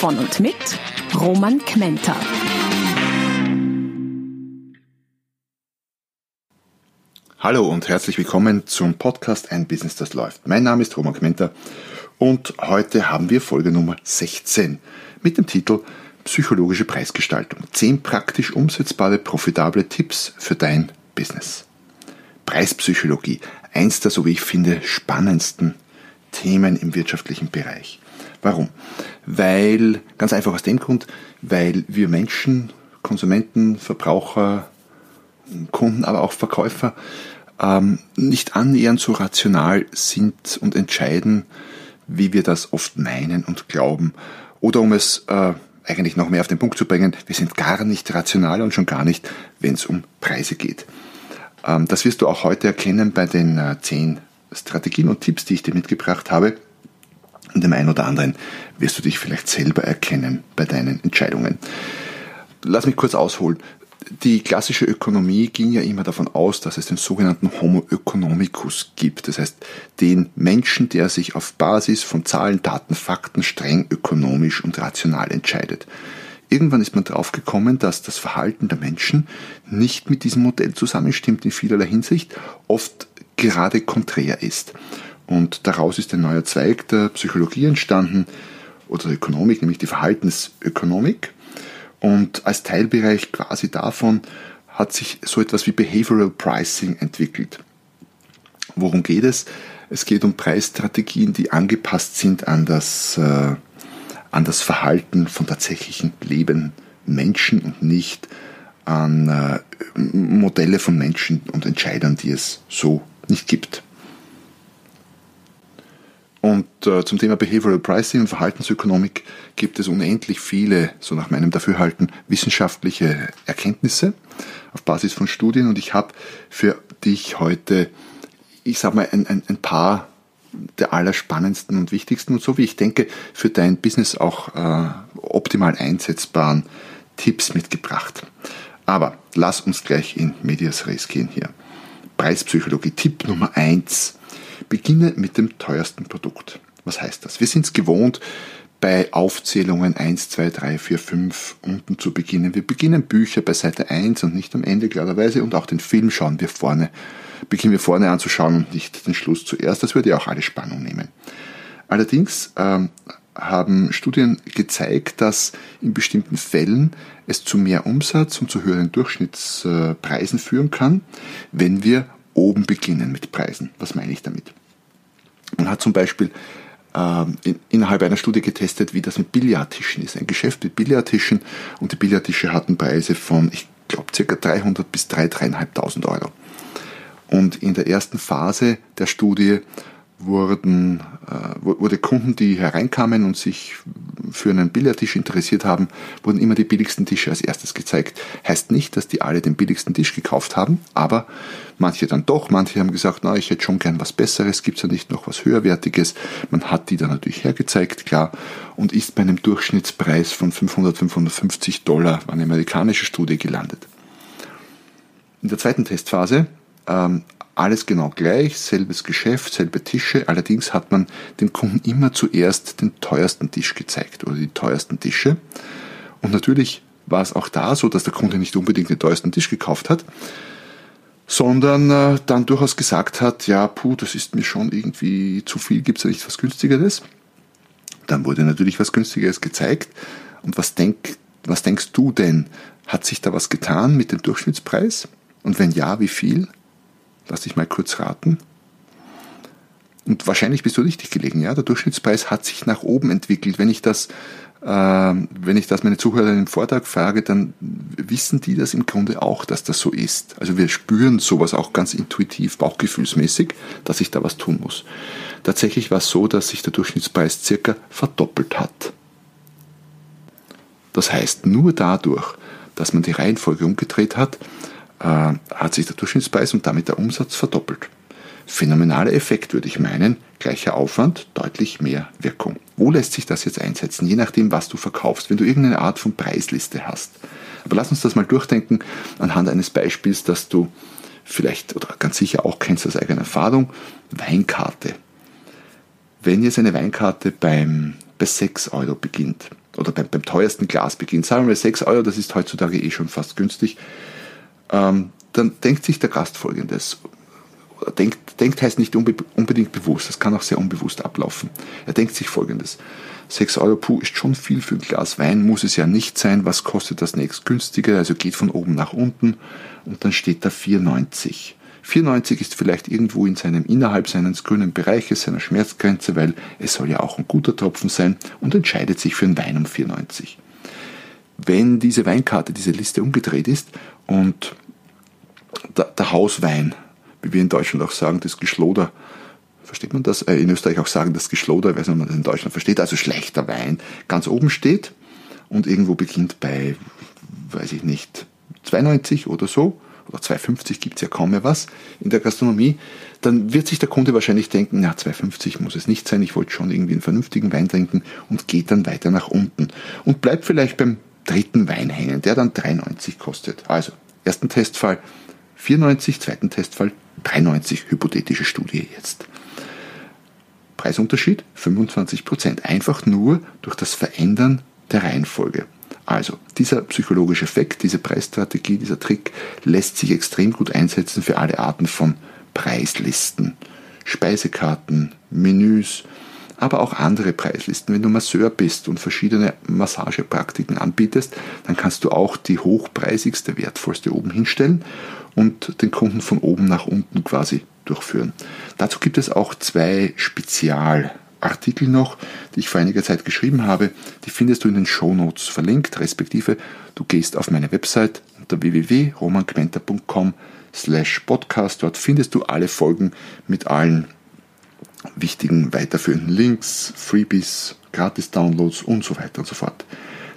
Von und mit Roman Kmenter. Hallo und herzlich willkommen zum Podcast Ein Business, das läuft. Mein Name ist Roman Kmenter und heute haben wir Folge Nummer 16 mit dem Titel Psychologische Preisgestaltung. Zehn praktisch umsetzbare, profitable Tipps für dein Business. Preispsychologie, eins der, so wie ich finde, spannendsten Themen im wirtschaftlichen Bereich. Warum? Weil, ganz einfach aus dem Grund, weil wir Menschen, Konsumenten, Verbraucher, Kunden, aber auch Verkäufer ähm, nicht annähernd so rational sind und entscheiden, wie wir das oft meinen und glauben. Oder um es äh, eigentlich noch mehr auf den Punkt zu bringen, wir sind gar nicht rational und schon gar nicht, wenn es um Preise geht. Ähm, das wirst du auch heute erkennen bei den äh, zehn Strategien und Tipps, die ich dir mitgebracht habe. In dem einen oder anderen wirst du dich vielleicht selber erkennen bei deinen Entscheidungen. Lass mich kurz ausholen. Die klassische Ökonomie ging ja immer davon aus, dass es den sogenannten Homo economicus gibt. Das heißt, den Menschen, der sich auf Basis von Zahlen, Daten, Fakten streng ökonomisch und rational entscheidet. Irgendwann ist man drauf gekommen, dass das Verhalten der Menschen nicht mit diesem Modell zusammenstimmt in vielerlei Hinsicht, oft gerade konträr ist. Und daraus ist ein neuer Zweig der Psychologie entstanden oder der Ökonomik, nämlich die Verhaltensökonomik. Und als Teilbereich quasi davon hat sich so etwas wie Behavioral Pricing entwickelt. Worum geht es? Es geht um Preisstrategien, die angepasst sind an das, äh, an das Verhalten von tatsächlichen lebenden Menschen und nicht an äh, Modelle von Menschen und Entscheidern, die es so nicht gibt. Und äh, zum Thema Behavioral Pricing und Verhaltensökonomik gibt es unendlich viele, so nach meinem Dafürhalten, wissenschaftliche Erkenntnisse auf Basis von Studien. Und ich habe für dich heute, ich sage mal, ein, ein, ein paar der allerspannendsten und wichtigsten und so wie ich denke, für dein Business auch äh, optimal einsetzbaren Tipps mitgebracht. Aber lass uns gleich in Medias Res gehen hier. Preispsychologie. Tipp Nummer eins: Beginne mit dem teuersten Produkt. Was heißt das? Wir sind es gewohnt, bei Aufzählungen 1, 2, 3, 4, 5 unten zu beginnen. Wir beginnen Bücher bei Seite 1 und nicht am Ende klarerweise und auch den Film schauen wir vorne, beginnen wir vorne anzuschauen und nicht den Schluss zuerst. Das würde ja auch alle Spannung nehmen. Allerdings ähm, haben Studien gezeigt, dass in bestimmten Fällen es zu mehr Umsatz und zu höheren Durchschnittspreisen führen kann, wenn wir oben beginnen mit Preisen. Was meine ich damit? Man hat zum Beispiel ähm, innerhalb einer Studie getestet, wie das mit Billardtischen ist. Ein Geschäft mit Billardtischen und die Billardtische hatten Preise von, ich glaube, ca. 300 bis 3.000, 3.500 Euro. Und in der ersten Phase der Studie wurden, äh, wurde Kunden, die hereinkamen und sich für einen Billardtisch interessiert haben, wurden immer die billigsten Tische als erstes gezeigt. Heißt nicht, dass die alle den billigsten Tisch gekauft haben, aber manche dann doch, manche haben gesagt, na, ich hätte schon gern was Besseres, gibt's ja nicht noch was Höherwertiges. Man hat die dann natürlich hergezeigt, klar, und ist bei einem Durchschnittspreis von 500, 550 Dollar, eine amerikanische Studie gelandet. In der zweiten Testphase ähm, alles genau gleich, selbes Geschäft, selbe Tische. Allerdings hat man dem Kunden immer zuerst den teuersten Tisch gezeigt oder die teuersten Tische. Und natürlich war es auch da so, dass der Kunde nicht unbedingt den teuersten Tisch gekauft hat, sondern äh, dann durchaus gesagt hat, ja, puh, das ist mir schon irgendwie zu viel, gibt es da nicht was günstigeres? Dann wurde natürlich was günstigeres gezeigt. Und was, denk, was denkst du denn? Hat sich da was getan mit dem Durchschnittspreis? Und wenn ja, wie viel? Lass dich mal kurz raten. Und wahrscheinlich bist du richtig gelegen, ja. Der Durchschnittspreis hat sich nach oben entwickelt. Wenn ich das, äh, wenn ich das meine Zuhörer im Vortrag frage, dann wissen die das im Grunde auch, dass das so ist. Also wir spüren sowas auch ganz intuitiv, bauchgefühlsmäßig, dass sich da was tun muss. Tatsächlich war es so, dass sich der Durchschnittspreis circa verdoppelt hat. Das heißt, nur dadurch, dass man die Reihenfolge umgedreht hat, äh, hat sich der Durchschnittspreis und damit der Umsatz verdoppelt. Phänomenaler Effekt, würde ich meinen. Gleicher Aufwand, deutlich mehr Wirkung. Wo lässt sich das jetzt einsetzen? Je nachdem, was du verkaufst. Wenn du irgendeine Art von Preisliste hast. Aber lass uns das mal durchdenken anhand eines Beispiels, das du vielleicht oder ganz sicher auch kennst aus eigener Erfahrung. Weinkarte. Wenn jetzt eine Weinkarte beim, bei 6 Euro beginnt oder beim, beim teuersten Glas beginnt, sagen wir mal 6 Euro, das ist heutzutage eh schon fast günstig, ähm, dann denkt sich der Gast folgendes denkt, denkt heißt nicht unbedingt bewusst, das kann auch sehr unbewusst ablaufen. Er denkt sich folgendes. 6 Euro puh ist schon viel für ein Glas Wein, muss es ja nicht sein. Was kostet das nächst günstige? Also geht von oben nach unten und dann steht da 4,90. 4,90 ist vielleicht irgendwo in seinem innerhalb seines grünen Bereiches, seiner Schmerzgrenze, weil es soll ja auch ein guter Tropfen sein und entscheidet sich für einen Wein um 4,90. Wenn diese Weinkarte, diese Liste umgedreht ist und der, der Hauswein wie wir in Deutschland auch sagen, das Geschloder, versteht man das? Äh, in Österreich auch sagen, das Geschloder, ich weiß nicht, ob man das in Deutschland versteht, also schlechter Wein, ganz oben steht und irgendwo beginnt bei, weiß ich nicht, 2,90 oder so, oder 2,50 gibt es ja kaum mehr was in der Gastronomie, dann wird sich der Kunde wahrscheinlich denken, na 2,50 muss es nicht sein, ich wollte schon irgendwie einen vernünftigen Wein trinken und geht dann weiter nach unten. Und bleibt vielleicht beim dritten Wein hängen, der dann 3,90 kostet. Also, ersten Testfall 94, zweiten Testfall 93 hypothetische Studie jetzt. Preisunterschied 25% Einfach nur durch das Verändern der Reihenfolge. Also, dieser psychologische Effekt, diese Preisstrategie, dieser Trick lässt sich extrem gut einsetzen für alle Arten von Preislisten, Speisekarten, Menüs, aber auch andere Preislisten. Wenn du Masseur bist und verschiedene Massagepraktiken anbietest, dann kannst du auch die hochpreisigste, wertvollste oben hinstellen und den Kunden von oben nach unten quasi durchführen. Dazu gibt es auch zwei Spezialartikel noch, die ich vor einiger Zeit geschrieben habe. Die findest du in den Show Notes verlinkt, respektive du gehst auf meine Website unter www.romanquenter.com slash podcast. Dort findest du alle Folgen mit allen wichtigen weiterführenden Links, Freebies, Gratis-Downloads und so weiter und so fort.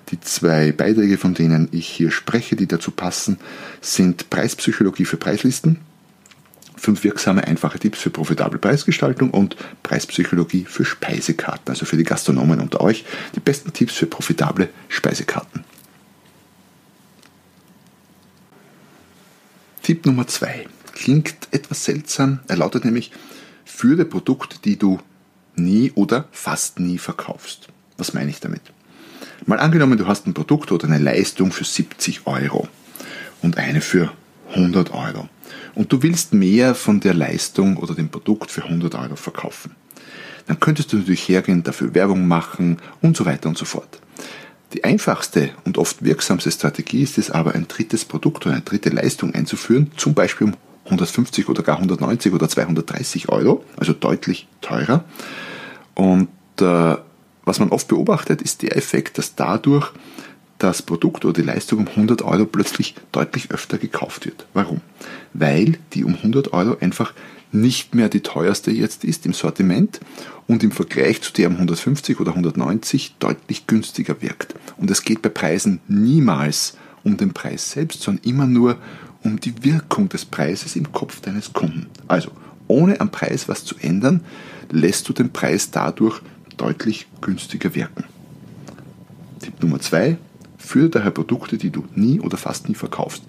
Die zwei Beiträge, von denen ich hier spreche, die dazu passen, sind Preispsychologie für Preislisten, fünf wirksame, einfache Tipps für profitable Preisgestaltung und Preispsychologie für Speisekarten, also für die Gastronomen unter euch, die besten Tipps für profitable Speisekarten. Tipp Nummer zwei klingt etwas seltsam. Er lautet nämlich, führe Produkte, die du nie oder fast nie verkaufst. Was meine ich damit? Mal angenommen, du hast ein Produkt oder eine Leistung für 70 Euro und eine für 100 Euro. Und du willst mehr von der Leistung oder dem Produkt für 100 Euro verkaufen. Dann könntest du natürlich hergehen, dafür Werbung machen und so weiter und so fort. Die einfachste und oft wirksamste Strategie ist es aber, ein drittes Produkt oder eine dritte Leistung einzuführen, zum Beispiel um 150 oder gar 190 oder 230 Euro, also deutlich teurer. Und äh, was man oft beobachtet, ist der Effekt, dass dadurch das Produkt oder die Leistung um 100 Euro plötzlich deutlich öfter gekauft wird. Warum? Weil die um 100 Euro einfach nicht mehr die teuerste jetzt ist im Sortiment und im Vergleich zu der um 150 oder 190 deutlich günstiger wirkt. Und es geht bei Preisen niemals um den Preis selbst, sondern immer nur um die Wirkung des Preises im Kopf deines Kunden. Also, ohne am Preis was zu ändern, lässt du den Preis dadurch deutlich günstiger wirken. Tipp Nummer zwei, führe daher Produkte, die du nie oder fast nie verkaufst.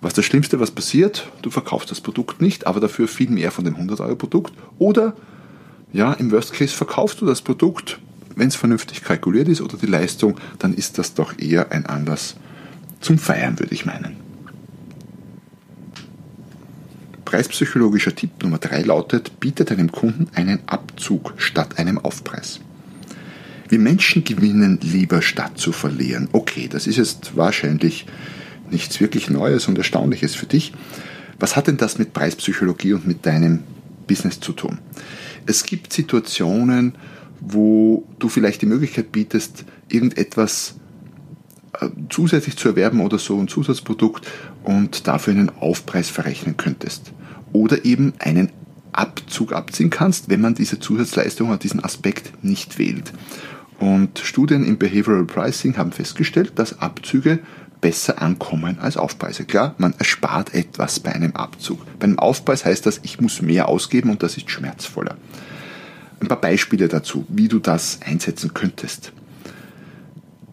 Was das Schlimmste, was passiert, du verkaufst das Produkt nicht, aber dafür viel mehr von dem 100-Euro-Produkt. Oder, ja, im Worst Case verkaufst du das Produkt, wenn es vernünftig kalkuliert ist oder die Leistung, dann ist das doch eher ein Anlass zum Feiern, würde ich meinen. Preispsychologischer Tipp Nummer 3 lautet, biete deinem Kunden einen Abzug statt einem Aufpreis. Wir Menschen gewinnen lieber statt zu verlieren. Okay, das ist jetzt wahrscheinlich nichts wirklich Neues und Erstaunliches für dich. Was hat denn das mit Preispsychologie und mit deinem Business zu tun? Es gibt Situationen, wo du vielleicht die Möglichkeit bietest, irgendetwas zusätzlich zu erwerben oder so ein Zusatzprodukt und dafür einen Aufpreis verrechnen könntest oder eben einen Abzug abziehen kannst, wenn man diese Zusatzleistung oder diesen Aspekt nicht wählt. Und Studien im Behavioral Pricing haben festgestellt, dass Abzüge besser ankommen als Aufpreise. Klar, man erspart etwas bei einem Abzug. Bei einem Aufpreis heißt das, ich muss mehr ausgeben und das ist schmerzvoller. Ein paar Beispiele dazu, wie du das einsetzen könntest.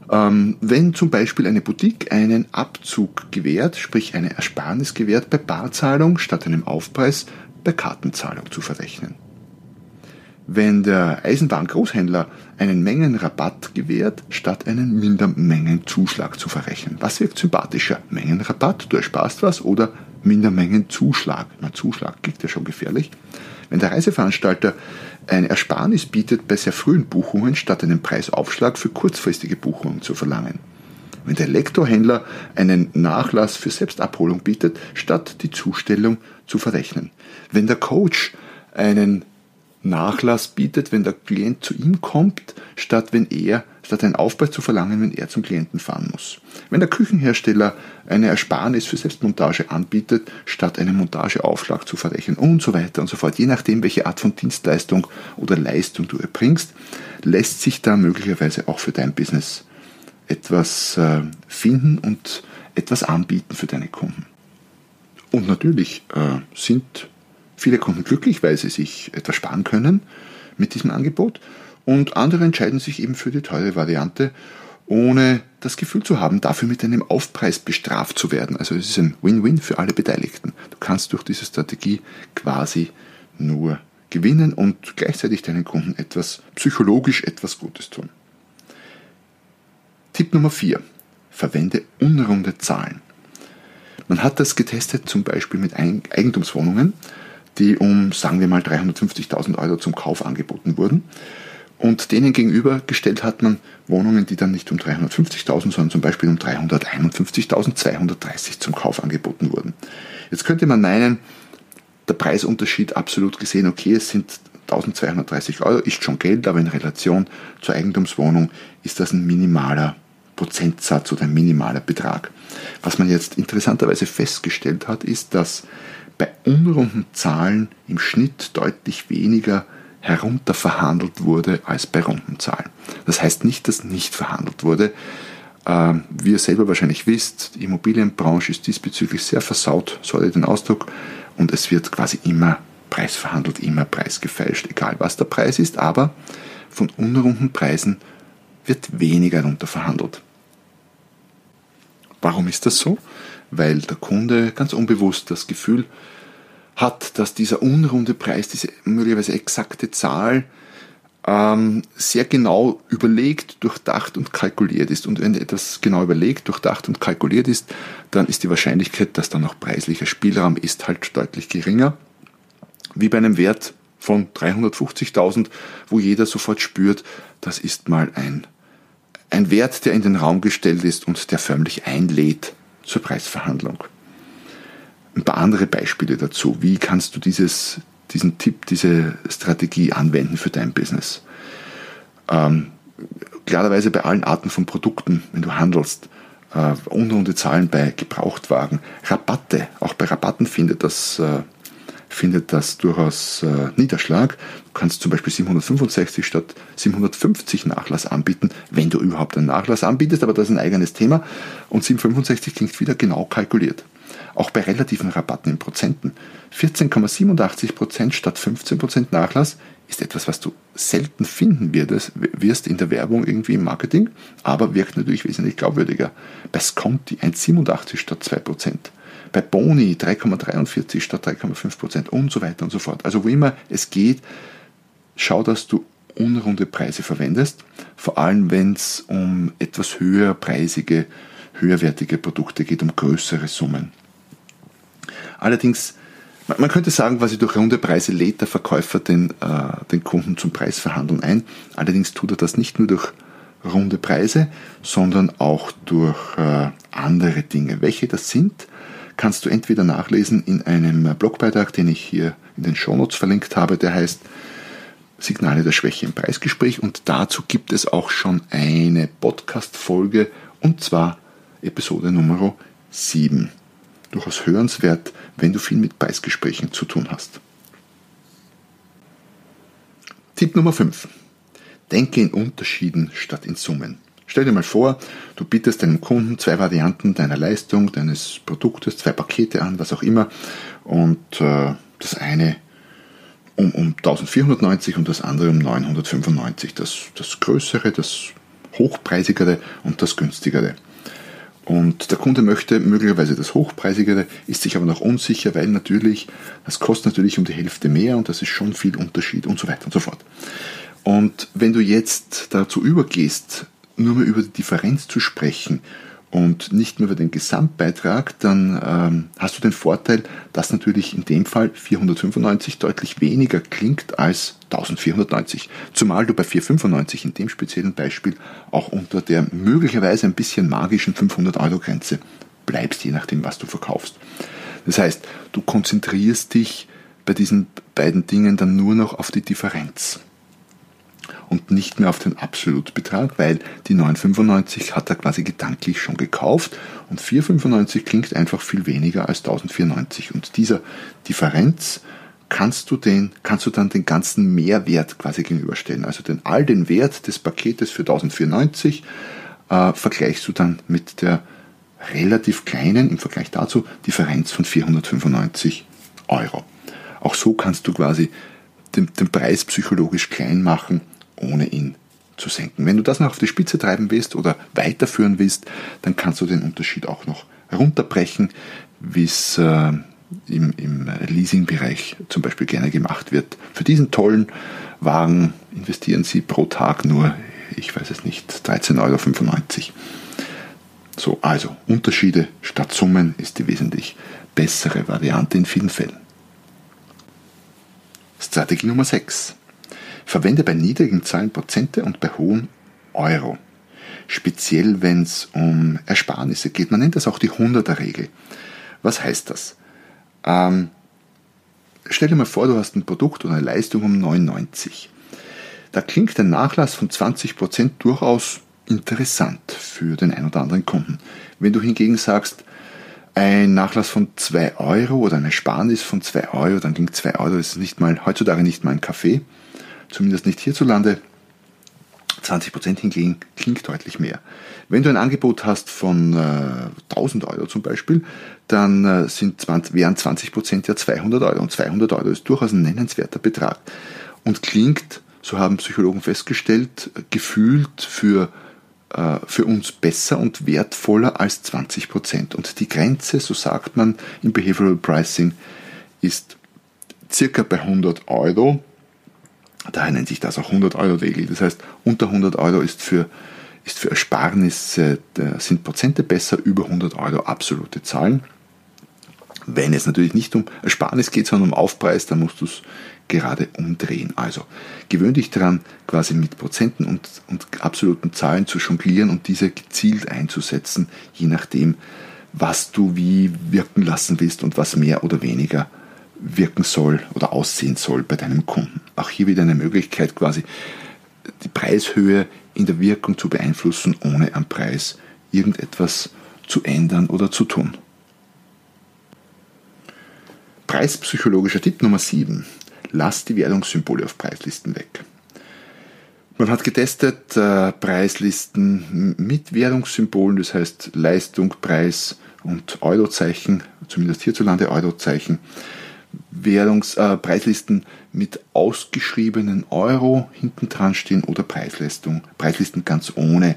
Ähm, wenn zum Beispiel eine Boutique einen Abzug gewährt, sprich eine Ersparnis gewährt bei Barzahlung statt einem Aufpreis bei Kartenzahlung zu verrechnen. Wenn der Eisenbahngroßhändler einen Mengenrabatt gewährt, statt einen Mindermengenzuschlag zu verrechnen. Was wirkt sympathischer? Mengenrabatt, du ersparst was oder Mindermengenzuschlag? Na, Zuschlag klingt ja schon gefährlich. Wenn der Reiseveranstalter eine Ersparnis bietet bei sehr frühen Buchungen, statt einen Preisaufschlag für kurzfristige Buchungen zu verlangen. Wenn der Lektorhändler einen Nachlass für Selbstabholung bietet, statt die Zustellung zu verrechnen. Wenn der Coach einen Nachlass bietet, wenn der Klient zu ihm kommt, statt wenn er, statt einen Aufpreis zu verlangen, wenn er zum Klienten fahren muss. Wenn der Küchenhersteller eine Ersparnis für Selbstmontage anbietet, statt einen Montageaufschlag zu verrechnen und so weiter und so fort. Je nachdem, welche Art von Dienstleistung oder Leistung du erbringst, lässt sich da möglicherweise auch für dein Business etwas äh, finden und etwas anbieten für deine Kunden. Und natürlich äh, sind viele Kunden glücklich, weil sie sich etwas sparen können mit diesem Angebot und andere entscheiden sich eben für die teure Variante, ohne das Gefühl zu haben, dafür mit einem Aufpreis bestraft zu werden. Also es ist ein Win-Win für alle Beteiligten. Du kannst durch diese Strategie quasi nur gewinnen und gleichzeitig deinen Kunden etwas psychologisch etwas Gutes tun. Tipp Nummer 4. Verwende unrunde Zahlen. Man hat das getestet zum Beispiel mit Eigentumswohnungen die um, sagen wir mal, 350.000 Euro zum Kauf angeboten wurden. Und denen gegenüber gestellt hat man Wohnungen, die dann nicht um 350.000, sondern zum Beispiel um 351.230 zum Kauf angeboten wurden. Jetzt könnte man meinen, der Preisunterschied absolut gesehen, okay, es sind 1230 Euro, ist schon Geld, aber in Relation zur Eigentumswohnung ist das ein minimaler Prozentsatz oder ein minimaler Betrag. Was man jetzt interessanterweise festgestellt hat, ist, dass bei unrunden Zahlen im Schnitt deutlich weniger herunterverhandelt wurde als bei runden Zahlen. Das heißt nicht, dass nicht verhandelt wurde. Ähm, wie ihr selber wahrscheinlich wisst, die Immobilienbranche ist diesbezüglich sehr versaut, sorry den Ausdruck, und es wird quasi immer Preis verhandelt, immer Preis gefälscht, egal was der Preis ist, aber von unrunden Preisen wird weniger runterverhandelt. Warum ist das so? Weil der Kunde ganz unbewusst das Gefühl hat, dass dieser unrunde Preis, diese möglicherweise exakte Zahl, ähm, sehr genau überlegt, durchdacht und kalkuliert ist. Und wenn etwas genau überlegt, durchdacht und kalkuliert ist, dann ist die Wahrscheinlichkeit, dass da noch preislicher Spielraum ist, halt deutlich geringer. Wie bei einem Wert von 350.000, wo jeder sofort spürt, das ist mal ein, ein Wert, der in den Raum gestellt ist und der förmlich einlädt, zur Preisverhandlung. Ein paar andere Beispiele dazu. Wie kannst du dieses, diesen Tipp, diese Strategie anwenden für dein Business? Ähm, klarerweise bei allen Arten von Produkten, wenn du handelst, äh, unrunde Zahlen bei Gebrauchtwagen, Rabatte, auch bei Rabatten findet das äh, findet das durchaus äh, Niederschlag. Du kannst zum Beispiel 765 statt 750 Nachlass anbieten, wenn du überhaupt einen Nachlass anbietest, aber das ist ein eigenes Thema. Und 765 klingt wieder genau kalkuliert. Auch bei relativen Rabatten in Prozenten. 14,87% statt 15% Nachlass ist etwas, was du selten finden wirst in der Werbung irgendwie im Marketing, aber wirkt natürlich wesentlich glaubwürdiger. Bei Sconti 1,87 statt 2% bei Boni 3,43 statt 3,5 Prozent und so weiter und so fort. Also wo immer es geht, schau, dass du unrunde Preise verwendest, vor allem wenn es um etwas höherpreisige, höherwertige Produkte geht, um größere Summen. Allerdings, man könnte sagen, quasi durch runde Preise lädt der Verkäufer den, äh, den Kunden zum Preisverhandeln ein. Allerdings tut er das nicht nur durch runde Preise, sondern auch durch äh, andere Dinge. Welche das sind, kannst du entweder nachlesen in einem Blogbeitrag, den ich hier in den Shownotes verlinkt habe, der heißt Signale der Schwäche im Preisgespräch und dazu gibt es auch schon eine Podcast-Folge und zwar Episode Nummer 7. Durchaus hörenswert, wenn du viel mit Preisgesprächen zu tun hast. Tipp Nummer 5. Denke in Unterschieden statt in Summen. Stell dir mal vor, du bietest deinem Kunden zwei Varianten deiner Leistung, deines Produktes, zwei Pakete an, was auch immer, und äh, das eine um, um 1490 und das andere um 995. Das, das größere, das hochpreisigere und das günstigere. Und der Kunde möchte möglicherweise das Hochpreisigere, ist sich aber noch unsicher, weil natürlich, das kostet natürlich um die Hälfte mehr und das ist schon viel Unterschied und so weiter und so fort. Und wenn du jetzt dazu übergehst, nur mehr über die Differenz zu sprechen und nicht mehr über den Gesamtbeitrag, dann ähm, hast du den Vorteil, dass natürlich in dem Fall 495 deutlich weniger klingt als 1490. Zumal du bei 495 in dem speziellen Beispiel auch unter der möglicherweise ein bisschen magischen 500 Euro Grenze bleibst, je nachdem, was du verkaufst. Das heißt, du konzentrierst dich bei diesen beiden Dingen dann nur noch auf die Differenz und nicht mehr auf den Absolutbetrag, weil die 9,95 hat er quasi gedanklich schon gekauft und 4,95 klingt einfach viel weniger als 1094 und dieser Differenz kannst du den, kannst du dann den ganzen Mehrwert quasi gegenüberstellen. Also den all den Wert des Paketes für 1094 äh, vergleichst du dann mit der relativ kleinen im Vergleich dazu Differenz von 495 Euro. Auch so kannst du quasi den, den Preis psychologisch klein machen ohne ihn zu senken. Wenn du das noch auf die Spitze treiben willst oder weiterführen willst, dann kannst du den Unterschied auch noch runterbrechen, wie es äh, im, im Leasing-Bereich zum Beispiel gerne gemacht wird. Für diesen tollen Wagen investieren Sie pro Tag nur, ich weiß es nicht, 13,95 Euro. So, also Unterschiede statt Summen ist die wesentlich bessere Variante in vielen Fällen. Strategie Nummer 6. Verwende bei niedrigen Zahlen Prozente und bei hohen Euro. Speziell wenn es um Ersparnisse geht. Man nennt das auch die 100er-Regel. Was heißt das? Ähm, stell dir mal vor, du hast ein Produkt oder eine Leistung um 99. Da klingt ein Nachlass von 20% durchaus interessant für den einen oder anderen Kunden. Wenn du hingegen sagst, ein Nachlass von 2 Euro oder eine Ersparnis von 2 Euro, dann klingt 2 Euro, das ist nicht mal, heutzutage nicht mal ein Kaffee, zumindest nicht hierzulande. 20% hingegen klingt deutlich mehr. Wenn du ein Angebot hast von äh, 1000 Euro zum Beispiel, dann äh, sind 20, wären 20% ja 200 Euro. Und 200 Euro ist durchaus ein nennenswerter Betrag. Und klingt, so haben Psychologen festgestellt, gefühlt für, äh, für uns besser und wertvoller als 20%. Und die Grenze, so sagt man im Behavioral Pricing, ist circa bei 100 Euro Daher nennt sich das auch 100-Euro-Regel. Das heißt, unter 100 Euro ist für, ist für Ersparnisse, sind Prozente besser, über 100 Euro absolute Zahlen. Wenn es natürlich nicht um Ersparnis geht, sondern um Aufpreis, dann musst du es gerade umdrehen. Also gewöhn dich daran, quasi mit Prozenten und, und absoluten Zahlen zu jonglieren und diese gezielt einzusetzen, je nachdem, was du wie wirken lassen willst und was mehr oder weniger wirken soll oder aussehen soll bei deinem Kunden. Auch hier wieder eine Möglichkeit, quasi die Preishöhe in der Wirkung zu beeinflussen, ohne am Preis irgendetwas zu ändern oder zu tun. Preispsychologischer Tipp Nummer 7. Lass die Währungssymbole auf Preislisten weg. Man hat getestet äh, Preislisten mit Währungssymbolen, das heißt Leistung, Preis und Eurozeichen, zumindest hierzulande Eurozeichen. Währungs, äh, mit ausgeschriebenen Euro hinten dran stehen oder Preislisten, Preislisten ganz ohne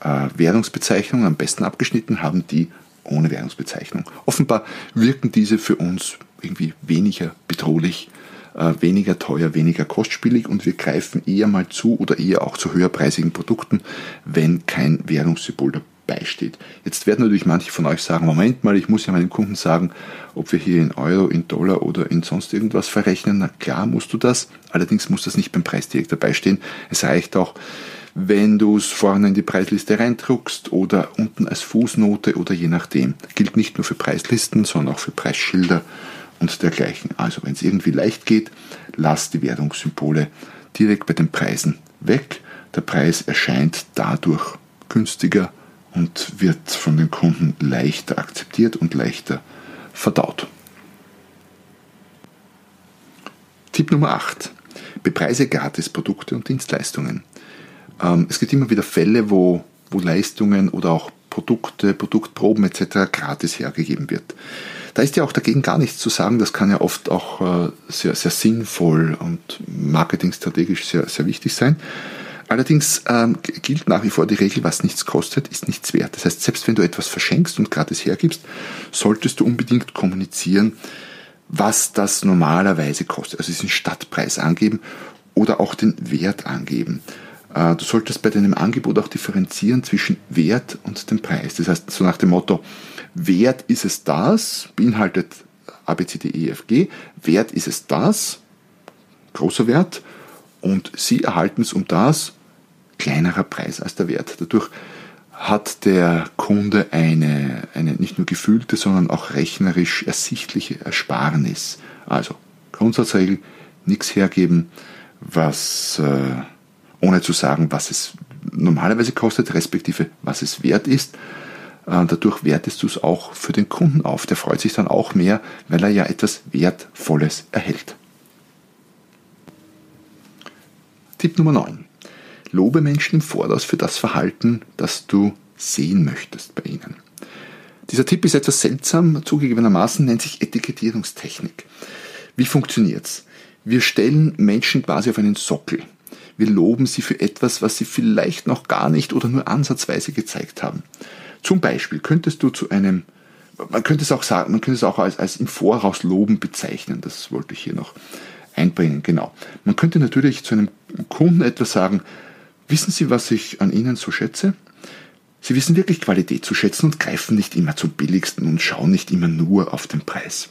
äh, Währungsbezeichnung, am besten abgeschnitten haben die ohne Währungsbezeichnung. Offenbar wirken diese für uns irgendwie weniger bedrohlich, äh, weniger teuer, weniger kostspielig und wir greifen eher mal zu oder eher auch zu höherpreisigen Produkten, wenn kein Währungssymbol dabei beisteht. Jetzt werden natürlich manche von euch sagen, Moment mal, ich muss ja meinen Kunden sagen, ob wir hier in Euro, in Dollar oder in sonst irgendwas verrechnen. Na klar musst du das, allerdings muss das nicht beim Preis direkt dabei stehen. Es reicht auch, wenn du es vorne in die Preisliste reindruckst oder unten als Fußnote oder je nachdem. Gilt nicht nur für Preislisten, sondern auch für Preisschilder und dergleichen. Also wenn es irgendwie leicht geht, lass die Währungssymbole direkt bei den Preisen weg. Der Preis erscheint dadurch günstiger und wird von den Kunden leichter akzeptiert und leichter verdaut. Tipp Nummer 8. Bepreise gratis Produkte und Dienstleistungen. Ähm, es gibt immer wieder Fälle, wo, wo Leistungen oder auch Produkte, Produktproben etc. gratis hergegeben wird. Da ist ja auch dagegen gar nichts zu sagen. Das kann ja oft auch äh, sehr, sehr sinnvoll und marketingstrategisch sehr, sehr wichtig sein. Allerdings ähm, gilt nach wie vor die Regel, was nichts kostet, ist nichts wert. Das heißt, selbst wenn du etwas verschenkst und gratis hergibst, solltest du unbedingt kommunizieren, was das normalerweise kostet. Also diesen Stadtpreis angeben oder auch den Wert angeben. Äh, du solltest bei deinem Angebot auch differenzieren zwischen Wert und dem Preis. Das heißt, so nach dem Motto, Wert ist es das, beinhaltet ABCDEFG, Wert ist es das, großer Wert, und Sie erhalten es um das, kleinerer Preis als der Wert. Dadurch hat der Kunde eine, eine nicht nur gefühlte, sondern auch rechnerisch ersichtliche Ersparnis. Also Grundsatzregel, nichts hergeben, was äh, ohne zu sagen, was es normalerweise kostet, respektive was es wert ist. Äh, dadurch wertest du es auch für den Kunden auf. Der freut sich dann auch mehr, weil er ja etwas Wertvolles erhält. Tipp Nummer 9. Lobe Menschen im Voraus für das Verhalten, das du sehen möchtest bei ihnen. Dieser Tipp ist etwas seltsam, zugegebenermaßen nennt sich Etikettierungstechnik. Wie funktioniert's? Wir stellen Menschen quasi auf einen Sockel. Wir loben sie für etwas, was sie vielleicht noch gar nicht oder nur ansatzweise gezeigt haben. Zum Beispiel könntest du zu einem, man könnte es auch sagen, man könnte es auch als, als im Voraus loben bezeichnen. Das wollte ich hier noch einbringen. Genau. Man könnte natürlich zu einem Kunden etwas sagen, Wissen Sie, was ich an Ihnen so schätze? Sie wissen wirklich Qualität zu schätzen und greifen nicht immer zum billigsten und schauen nicht immer nur auf den Preis.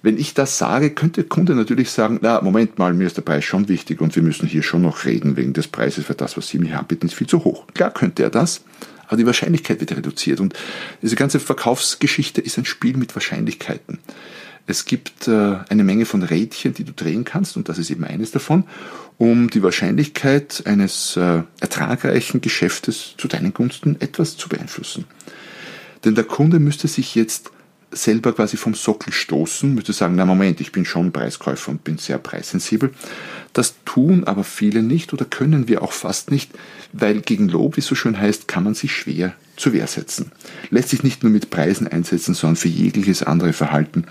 Wenn ich das sage, könnte der Kunde natürlich sagen, na, Moment mal, mir ist der Preis schon wichtig und wir müssen hier schon noch reden wegen des Preises, für das, was Sie mir anbieten, ist viel zu hoch. Klar könnte er das, aber die Wahrscheinlichkeit wird reduziert und diese ganze Verkaufsgeschichte ist ein Spiel mit Wahrscheinlichkeiten. Es gibt äh, eine Menge von Rädchen, die du drehen kannst und das ist eben eines davon um die Wahrscheinlichkeit eines äh, ertragreichen Geschäftes zu deinen Gunsten etwas zu beeinflussen. Denn der Kunde müsste sich jetzt selber quasi vom Sockel stoßen, müsste sagen, na Moment, ich bin schon Preiskäufer und bin sehr preissensibel. Das tun aber viele nicht oder können wir auch fast nicht, weil gegen Lob, wie es so schön heißt, kann man sich schwer zur Wehr setzen. Lässt sich nicht nur mit Preisen einsetzen, sondern für jegliches andere Verhalten,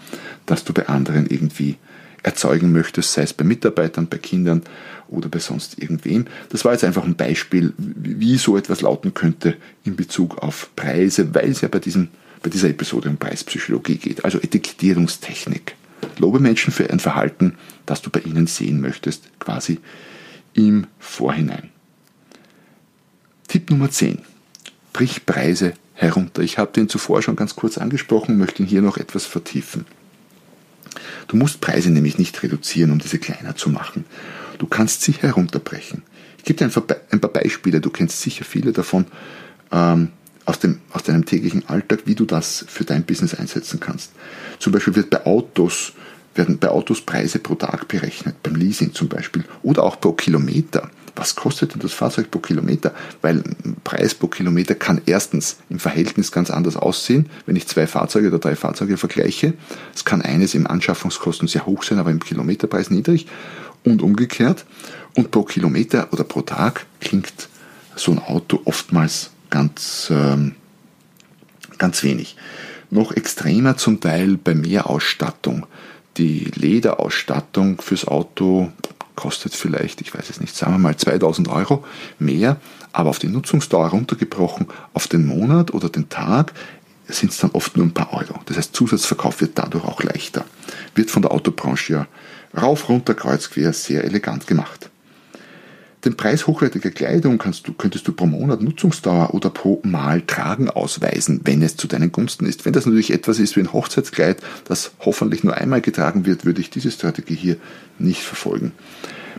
das du bei anderen irgendwie erzeugen möchtest, sei es bei Mitarbeitern, bei Kindern oder bei sonst irgendwem. Das war jetzt einfach ein Beispiel, wie so etwas lauten könnte in Bezug auf Preise, weil es ja bei, diesem, bei dieser Episode um Preispsychologie geht, also Etikettierungstechnik. Lobe Menschen für ein Verhalten, das du bei ihnen sehen möchtest, quasi im Vorhinein. Tipp Nummer 10. Brich Preise herunter. Ich habe den zuvor schon ganz kurz angesprochen, möchte ihn hier noch etwas vertiefen. Du musst Preise nämlich nicht reduzieren, um diese kleiner zu machen. Du kannst sie herunterbrechen. Ich gebe dir ein paar Beispiele, du kennst sicher viele davon ähm, aus, dem, aus deinem täglichen Alltag, wie du das für dein Business einsetzen kannst. Zum Beispiel wird bei Autos, werden bei Autos Preise pro Tag berechnet, beim Leasing zum Beispiel, oder auch pro Kilometer was kostet denn das Fahrzeug pro Kilometer? Weil Preis pro Kilometer kann erstens im Verhältnis ganz anders aussehen, wenn ich zwei Fahrzeuge oder drei Fahrzeuge vergleiche. Es kann eines im Anschaffungskosten sehr hoch sein, aber im Kilometerpreis niedrig und umgekehrt. Und pro Kilometer oder pro Tag klingt so ein Auto oftmals ganz, ähm, ganz wenig. Noch extremer zum Teil bei Mehrausstattung. Die Lederausstattung fürs Auto kostet vielleicht, ich weiß es nicht, sagen wir mal 2000 Euro mehr, aber auf die Nutzungsdauer runtergebrochen, auf den Monat oder den Tag sind es dann oft nur ein paar Euro. Das heißt, Zusatzverkauf wird dadurch auch leichter. Wird von der Autobranche ja rauf, runter, kreuz, quer sehr elegant gemacht. Den Preis hochwertiger Kleidung kannst du, könntest du pro Monat Nutzungsdauer oder pro Mal Tragen ausweisen, wenn es zu deinen Gunsten ist. Wenn das natürlich etwas ist wie ein Hochzeitskleid, das hoffentlich nur einmal getragen wird, würde ich diese Strategie hier nicht verfolgen.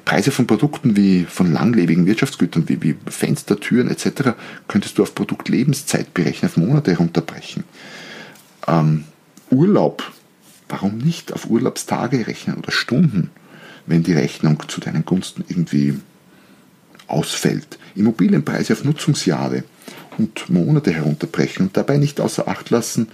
Preise von Produkten wie von langlebigen Wirtschaftsgütern wie, wie Fenster, Türen etc. könntest du auf Produktlebenszeit berechnen, auf Monate herunterbrechen. Ähm, Urlaub, warum nicht auf Urlaubstage rechnen oder Stunden, wenn die Rechnung zu deinen Gunsten irgendwie ausfällt. Immobilienpreise auf Nutzungsjahre und Monate herunterbrechen und dabei nicht außer Acht lassen,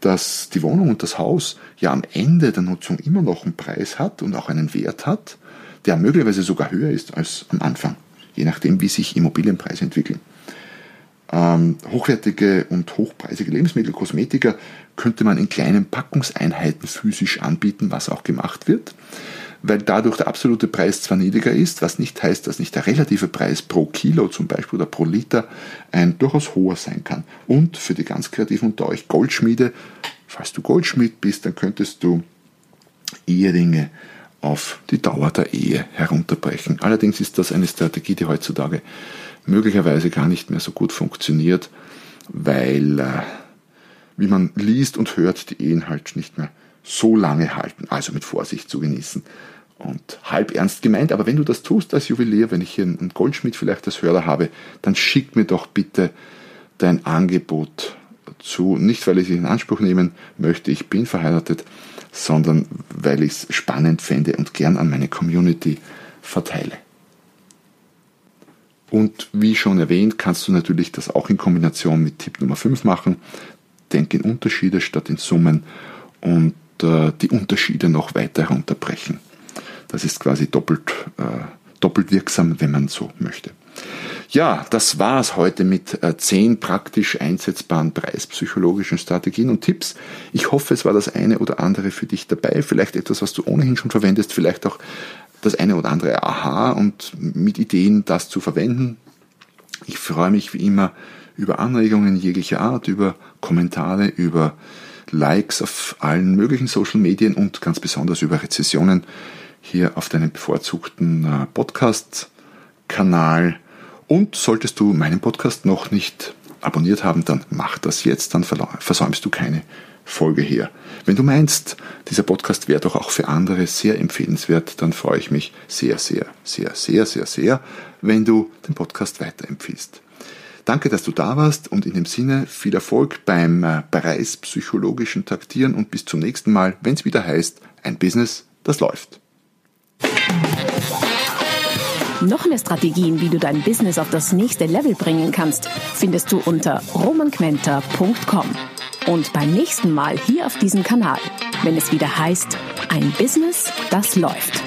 dass die Wohnung und das Haus ja am Ende der Nutzung immer noch einen Preis hat und auch einen Wert hat, der möglicherweise sogar höher ist als am Anfang, je nachdem, wie sich Immobilienpreise entwickeln. Ähm, hochwertige und hochpreisige Lebensmittel, Kosmetika könnte man in kleinen Packungseinheiten physisch anbieten, was auch gemacht wird, weil dadurch der absolute Preis zwar niedriger ist, was nicht heißt, dass nicht der relative Preis pro Kilo zum Beispiel oder pro Liter ein durchaus hoher sein kann. Und für die ganz Kreativen unter euch Goldschmiede, falls du Goldschmied bist, dann könntest du Eheringe auf die Dauer der Ehe herunterbrechen. Allerdings ist das eine Strategie, die heutzutage möglicherweise gar nicht mehr so gut funktioniert, weil, äh, wie man liest und hört, die Ehen halt nicht mehr so lange halten. Also mit Vorsicht zu genießen und halb ernst gemeint. Aber wenn du das tust als Juwelier, wenn ich hier einen Goldschmied vielleicht als Hörer habe, dann schick mir doch bitte dein Angebot zu. Nicht, weil ich es in Anspruch nehmen möchte, ich bin verheiratet, sondern weil ich es spannend fände und gern an meine Community verteile. Und wie schon erwähnt, kannst du natürlich das auch in Kombination mit Tipp Nummer 5 machen. Denk in Unterschiede statt in Summen und äh, die Unterschiede noch weiter herunterbrechen. Das ist quasi doppelt, äh, doppelt wirksam, wenn man so möchte. Ja, das war es heute mit äh, zehn praktisch einsetzbaren preispsychologischen Strategien und Tipps. Ich hoffe, es war das eine oder andere für dich dabei. Vielleicht etwas, was du ohnehin schon verwendest, vielleicht auch das eine oder andere Aha und mit Ideen das zu verwenden. Ich freue mich wie immer über Anregungen jeglicher Art, über Kommentare, über Likes auf allen möglichen Social Medien und ganz besonders über Rezessionen hier auf deinem bevorzugten äh, Podcast-Kanal. Und solltest du meinen Podcast noch nicht abonniert haben, dann mach das jetzt, dann versäumst du keine Folge hier. Wenn du meinst, dieser Podcast wäre doch auch für andere sehr empfehlenswert, dann freue ich mich sehr, sehr, sehr, sehr, sehr, sehr, wenn du den Podcast weiterempfiehlst. Danke, dass du da warst und in dem Sinne viel Erfolg beim äh, preispsychologischen Taktieren und bis zum nächsten Mal, wenn es wieder heißt, ein Business, das läuft. Noch mehr Strategien, wie du dein Business auf das nächste Level bringen kannst, findest du unter romanquenter.com. Und beim nächsten Mal hier auf diesem Kanal, wenn es wieder heißt, ein Business, das läuft.